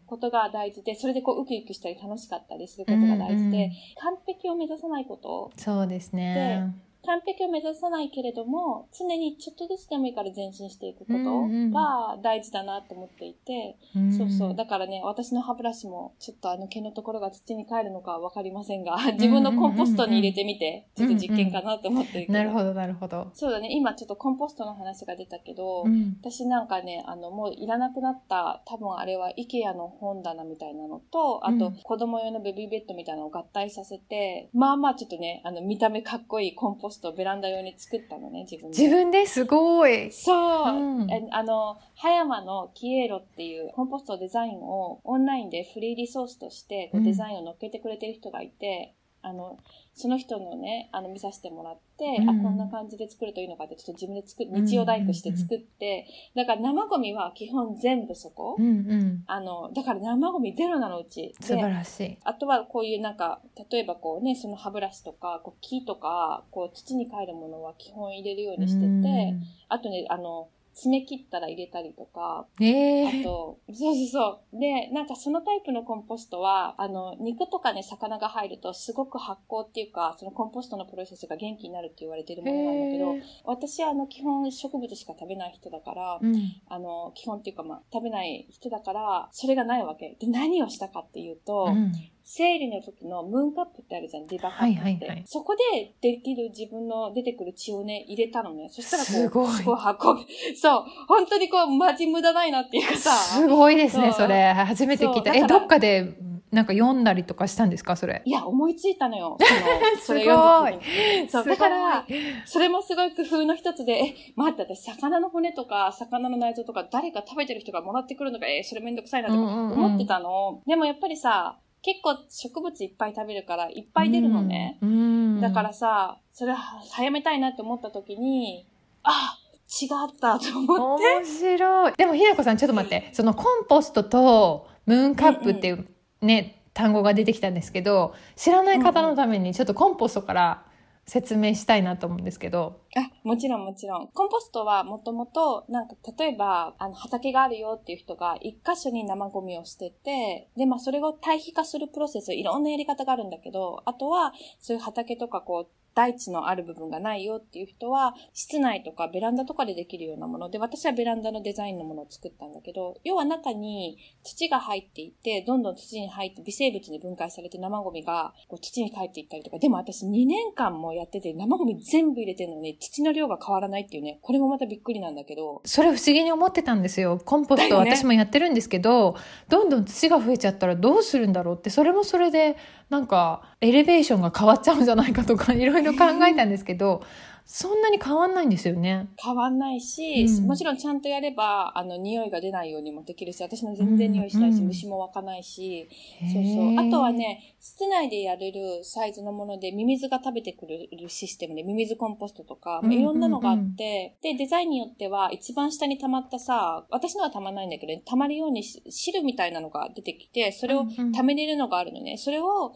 ことが大事で、それでこうウキウキしたり楽しかったりすることが大事で、うん。うん、完璧を目指さないこと。そうですね完璧を目指さないけれども、常にちょっとずつでもいいから前進していくことが大事だなと思っていて、うん。うん、そうそう。だからね、私の歯ブラシも、ちょっとあの毛のところが土に帰るのかわかりませんが、自分のコンポストに入れてみて、ちょっと実験かなと思ってるけど、なるほど、なるほど。そうだね、今ちょっとコンポストの話が出たけど、うん、私なんかね、あの、もういらなくなった、多分あれは IKEA の本棚みたいなのと、あと、子供用のベビーベッドみたいなのを合体させて、まあまあちょっとね、あの、見た目かっこいいコンポストをベランダ用にに作ったのね、自分で。自分ですごい。そう、うん、あの、葉山のキエロっていうコンポストデザインをオンラインでフリーリソースとしてデザインを乗っけてくれてる人がいて、あの、その人のね、あの、見させてもらって、うん、あ、こんな感じで作るといいのかって、ちょっと自分で作る、日曜大工して作って、だから生ゴミは基本全部そこ。うんうん、あの、だから生ゴミゼロなのうち。素晴らしい。あとはこういうなんか、例えばこうね、その歯ブラシとか、こう木とか、こう土に帰るものは基本入れるようにしてて、うん、あとね、あの、爪切ったら入れたりとか、えー、あと、そうそうそう。で、なんかそのタイプのコンポストは、あの、肉とかね、魚が入るとすごく発酵っていうか、そのコンポストのプロセスが元気になるって言われてるものなんだけど、私はあの、基本植物しか食べない人だから、うん、あの、基本っていうかまあ、食べない人だから、それがないわけ。で、何をしたかっていうと、うん生理の時のムーンカップってあるじゃん、リバーカップって。はいはいはい、そこでできる自分の出てくる血をね、入れたのね。そしたらこう、すごい。すごい運ぶ。そう。本当にこう、マジ無駄ないなっていうかさ。すごいですね、それ。初めて聞いた。え、どっかで、なんか読んだりとかしたんですかそれ？いや、思いついたのよ。そのすごい。そう、だから、それもすごい工夫の一つで、え、待って、私、魚の骨とか、魚の内臓とか、誰か食べてる人がもらってくるのか、えそれめんどくさいなとか思ってたの。うんうんうん、でもやっぱりさ、結構植物いっぱい食べるからいっぱい出るのね。うん、だからさ、それ早めたいなって思った時に、あ、違ったと思って。面白い。でもひなこさんちょっと待って、そのコンポストとムーンカップっていうね、単語が出てきたんですけど、知らない方のためにちょっとコンポストから説明したいなと思うんですけど。あ、もちろんもちろん。コンポストはもともと、なんか、例えば、あの、畑があるよっていう人が、一箇所に生ゴミを捨てて、で、まあ、それを対比化するプロセス、いろんなやり方があるんだけど、あとは、そういう畑とか、こう、大地のある部分がないよっていう人は、室内とかベランダとかでできるようなもの。で、私はベランダのデザインのものを作ったんだけど、要は中に土が入っていて、どんどん土に入って微生物に分解されて生ゴミがこう土に帰っていったりとか、でも私2年間もやってて生ゴミ全部入れてるのに土の量が変わらないっていうね、これもまたびっくりなんだけど。それ不思議に思ってたんですよ。コンポスト、ね、私もやってるんですけど、どんどん土が増えちゃったらどうするんだろうって、それもそれでなんかエレベーションが変わっちゃうんじゃないかとかいろいろ考えたんですけど、そんなに変わんないんですよね。変わんないし、うん、もちろんちゃんとやれば、あの、匂いが出ないようにもできるし、私も全然匂いしないし、うん、虫も湧かないし、そうそう。あとはね、室内でやれるサイズのもので、ミミズが食べてくるシステムで、ミミズコンポストとか、いろんなのがあって、で、デザインによっては、一番下に溜まったさ、私のは溜まないんだけど、溜まるように汁みたいなのが出てきて、それを溜めれるのがあるのね。それを、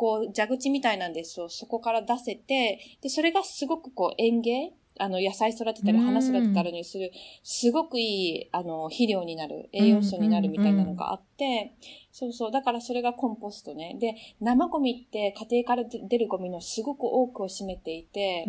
こう、蛇口みたいなんですよ。そこから出せて、で、それがすごくこう、園芸？あの、野菜育てたり、花育てたりにする、すごくいい、あの、肥料になる、栄養素になるみたいなのがあって、そうそう。だからそれがコンポストね。で、生ゴミって家庭から出るゴミのすごく多くを占めていて、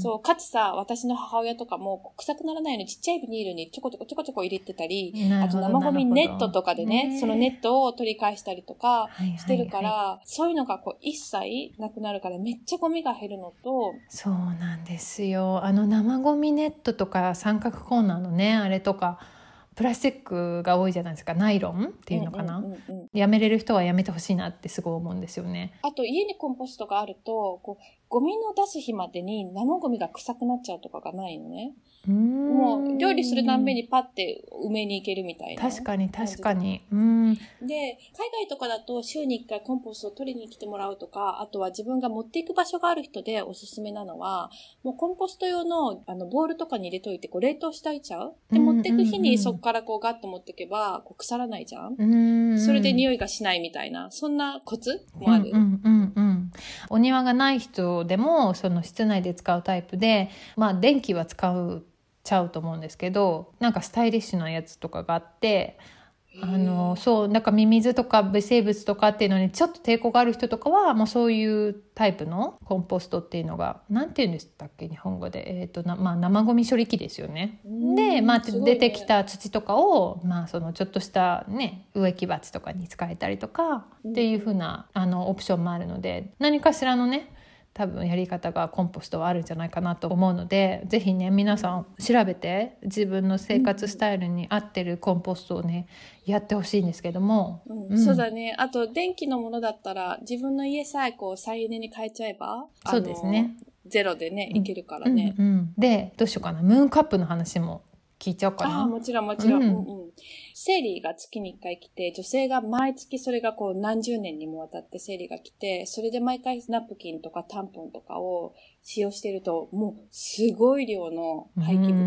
そう、かつさ、私の母親とかも臭くならないようにちっちゃいビニールにちょこちょこちょこちょこ入れてたり、あと生ゴミネットとかでね、そのネットを取り返したりとかしてるから、はいはいはい、そういうのがこう一切なくなるからめっちゃゴミが減るのと、そうなんですよ。あの生ゴミネットとか三角コーナーのね、あれとか、プラスチックが多いじゃないですか。ナイロンっていうのかな、うんうんうんうん、やめれる人はやめてほしいなってすごい思うんですよね。あと家にコンポストがあるとこうゴミの出す日までに生ゴミが臭くなっちゃうとかがないのね。もう料理するたんびにパッて埋めに行けるみたいな。確かに確かに。うん。で海外とかだと週に1回コンポストを取りに来てもらうとかあとは自分が持っていく場所がある人でおすすめなのはもうコンポスト用のあのボールとかに入れといてこう冷凍しておいちゃう。で持っていく日にそこからこうガッと持っていけばこう腐らないじゃん。うん。それで匂いがしないみたいなそんなコツもある、うんうんうんうん、お庭がない人でもその室内で使うタイプでまあ電気は使うちゃうと思うんですけどなんかスタイリッシュなやつとかがあってあのそうなんかミミズとか微生物とかっていうのにちょっと抵抗がある人とかはもうそういうタイプのコンポストっていうのが何て言うんでしたっけ日本語で、えーとなまあ、生ゴミ処理器ですよね。で、まあ、ね出てきた土とかを、まあ、そのちょっとした、ね、植木鉢とかに使えたりとかっていう風なあのオプションもあるので何かしらのね多分やり方がコンポストはあるんじゃないかなと思うのでぜひね皆さん調べて自分の生活スタイルに合ってるコンポストをねやってほしいんですけども、うんうんそうだね。あと、電気のものだったら、自分の家さえこう、再エネに変えちゃえば、そうですね。ゼロでね、いけるからね。うんうんでどうしようかなムーンカップの話も聞いちゃおうかああ、な。もちろんもちろん。ううんんうん生理が月に1回来て、女性が毎月それがこう何十年にもわたって生理が来て、それで毎回ナプキンとかタンポンとかを使用していると、もうすごい量の廃棄物。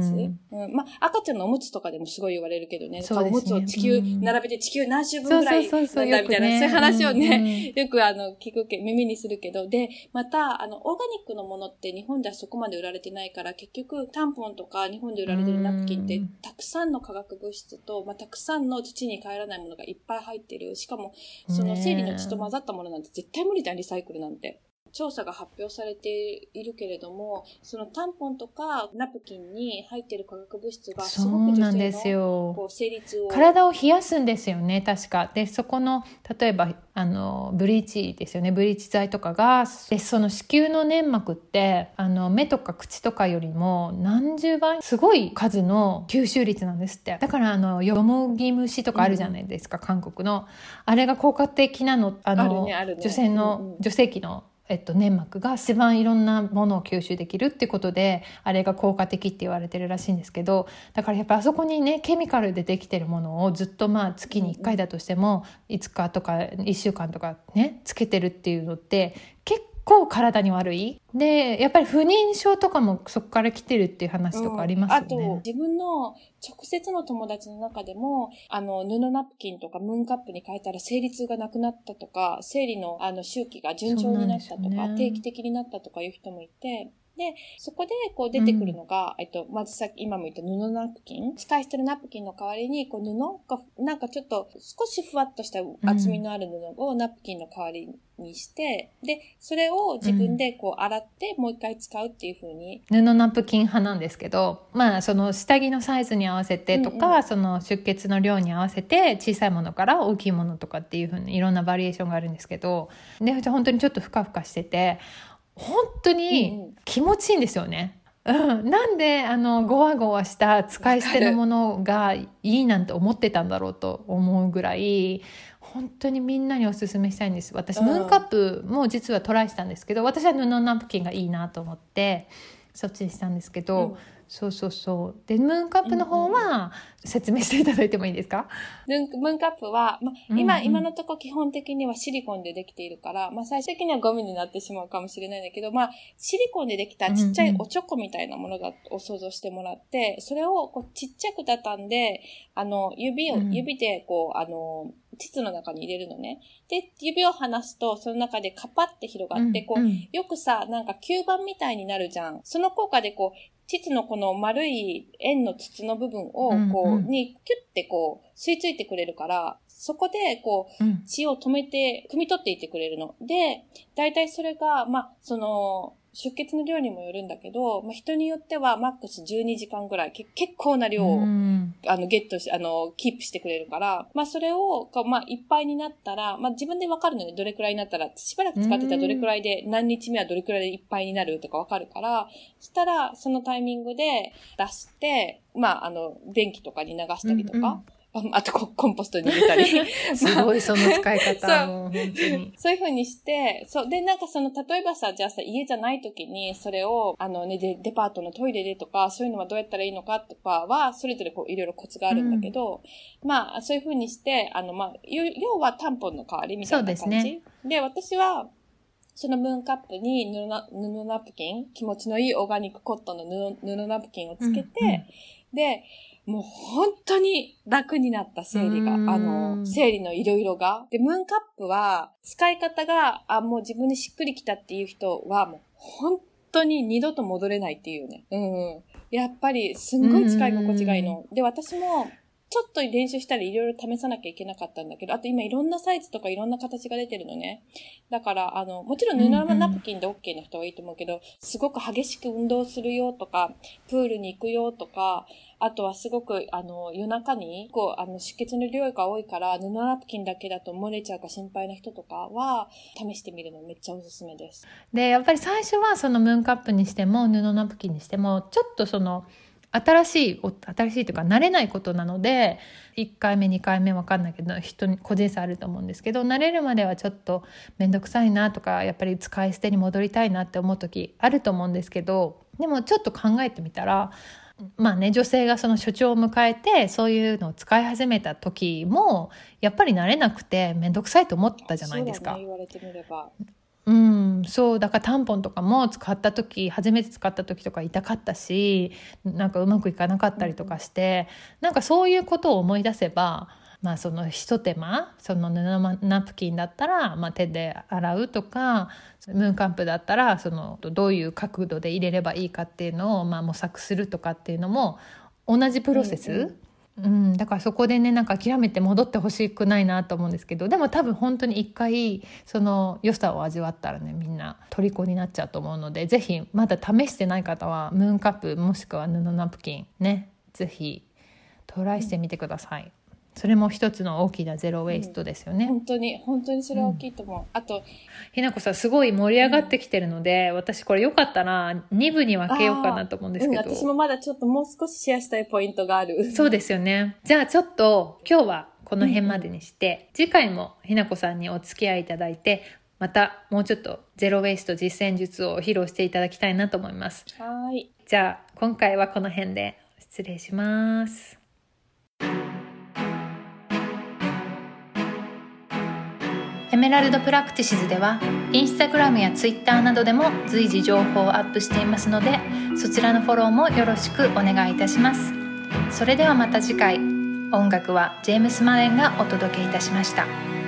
うんまあ赤ちゃんのおむつとかでもすごい言われるけどね。ねおむつを地球、うん並べて地球何周そう分ぐらいそうそうそうなんだみたいな、よくねそういう話をね、うんよくあの、聞くけ、耳にするけど、で、また、あの、オーガニックのものって日本ではそこまで売られてないから、結局、タンポンとか日本で売られてるナプキンってうん、たくさんの化学物質と、まあ、たくさんの土に帰らないものがいっぱい入ってる。しかも、その生理の血と混ざったものなんて絶対無理じゃん、リサイクルなんて。調査が発表されているけれども、そのタンポンとかナプキンに入ってる化学物質がすそごくうなんです女性のよこう生理痛を。体を冷やすんですよね。確か。でそこの例えばあのブリーチですよね。ブリーチ剤とかがでその子宮の粘膜ってあの目とか口とかよりも何十倍すごい数の吸収率なんですって。だからあのよもぎ虫とかあるじゃないですか、韓国の。あれが効果的なのあのあるねあるね。女性の、うんうん。女性器のえっと、粘膜が一番いろんなものを吸収できるっていうことであれが効果的って言われてるらしいんですけどだからやっぱあそこにねケミカルでできてるものをずっとまあ月に1回だとしても5日とか1週間とかねつけてるっていうのって構体に悪い？で、やっぱり不妊症とかもそこから来てるっていう話とかありますよね。うん、あと、自分の直接の友達の中でも、あの、布ナプキンとかムーンカップに変えたら生理痛がなくなったとか、生理のあの周期が順調になったとか、ね、定期的になったとかいう人もいて、で、そこでこう出てくるのが、うん、えっと、まずさっき今も言った布ナプキン。使い捨てるナプキンの代わりに、こう布が、なんかちょっと少しふわっとした厚みのある布をナプキンの代わりにして、うん、で、それを自分でこう洗ってもう一回使うっていう風に、布ナプキン派なんですけど、まあその下着のサイズに合わせてとか、うんうん、その出血の量に合わせて小さいものから大きいものとかっていう風にいろんなバリエーションがあるんですけど、で、本当にちょっとふかふかしてて、本当に気持ちいいんですよね。うん、なんであのゴワゴワした使い捨てのものがいいなんて思ってたんだろうと思うぐらい本当にみんなにおすすめしたいんです。私、ムーンカップも実はトライしたんですけど私は布ナプキンがいいなと思ってそっちにしたんですけど、うん、そうそうそう。でムーンカップの方は説明していただいてもいいですか、ムーンカップは、ま、今、うんうん、今のところ基本的にはシリコンでできているから、まあ、最終的にはゴミになってしまうかもしれないんだけど、まあ、シリコンでできたちっちゃいおチョコみたいなものだを想像してもらって、それをこうちっちゃく畳んで、あの、指を、指でこう、あの、膣の中に入れるのね。で、指を離すと、その中でカパって広がって、こう、よくさ、なんか吸盤みたいになるじゃん。その効果でこう、膣のこの丸い円の筒の部分を、こう、に、キュッてこう、吸い付いてくれるから、そこで、こう、血を止めて、汲み取っていってくれるの。で、大体それが、まあ、その、出血の量にもよるんだけど、まあ、人によってはマックス12時間ぐらい、結構な量を、あの、ゲットし、あの、キープしてくれるから、まあ、それを、まあ、いっぱいになったら、まあ、自分でわかるので、どれくらいになったら、しばらく使ってたらどれくらいで、何日目はどれくらいでいっぱいになるとかわかるから、そしたら、そのタイミングで出して、まあ、あの、電気とかに流したりとか、あとコンポストに入れたり。すごいその使い方。もう。そういう風にして、そう。で、なんかその、例えばさ、じゃあさ、家じゃない時に、それを、あのね、デデパートのトイレでとか、そういうのはどうやったらいいのかとかは、それぞれこう、いろいろコツがあるんだけど、うん、まあ、そういう風にして、あの、まあ、要はタンポンの代わりみたいな感じ。そうですね。で、私は、そのムーンカップに布ナ布ナプキン、気持ちのいいオーガニックコットンの布布ナプキンをつけて、うんうん、で、もう本当に楽になった生理が、あの、生理のいろいろが。で、ムーンカップは、使い方が、あ、もう自分にしっくりきたっていう人は、もう本当に二度と戻れないっていうね。うん。やっぱり、すんごい使い心地がいいの。で、私も、ちょっと練習したらいろいろ試さなきゃいけなかったんだけど、あと今いろんなサイズとかいろんな形が出てるのね。だから、あの、もちろん布ナプキンで OK な人はいいと思うけど、すごく激しく運動するよとか、プールに行くよとか、あとはすごく、あの、夜中に、こう、あの、出血の量が多いから、布ナプキンだけだと漏れちゃうか心配な人とかは、試してみるのめっちゃおすすめです。で、やっぱり最初はそのムーンカップにしても、布ナプキンにしても、ちょっとその、新しい新しいというか慣れないことなので1回目2回目分かんないけど人に個人差あると思うんですけど慣れるまではちょっと面倒くさいなとかやっぱり使い捨てに戻りたいなって思う時あると思うんですけどでもちょっと考えてみたらまあね女性がその所長を迎えてそういうのを使い始めた時もやっぱり慣れなくて面倒くさいと思ったじゃないですか。言われてみればうん、そうだからタンポンとかも使った時初めて使った時とか痛かったしなんかうまくいかなかったりとかして、うん、なんかそういうことを思い出せばまあそのひと手間その布ナプキンだったら、まあ、手で洗うとかムーンカンプだったらそのどういう角度で入れればいいかっていうのを、まあ、模索するとかっていうのも同じプロセス、うん、だからそこでねなんか諦めて戻ってほしくないなと思うんですけどでも多分本当に一回その良さを味わったらねみんな虜になっちゃうと思うので是非まだ試してない方はムーンカップもしくは布ナプキンね是非トライしてみてください。うんそれも一つの大きなゼロウェイストですよね。うん、本当に、本当にそれは大きいと思う。うん、あと、ひなこさんすごい盛り上がってきてるので、うん、私これよかったら2部に分けようかなと思うんですけど。私もまだちょっともう少しシェアしたいポイントがある。そうですよね。じゃあちょっと今日はこの辺までにして、次回もひなこさんにお付き合いいただいて、またもうちょっとゼロウェイスト実践術を披露していただきたいなと思います。はい。じゃあ今回はこの辺で失礼します。 Emerald Practices ではインスタグラムやツイッターなどでも随時情報をアップしていますのでそちらのフォローもよろしくお願いいたしますそれではまた次回音楽はジェームス・マレンがお届けいたしました。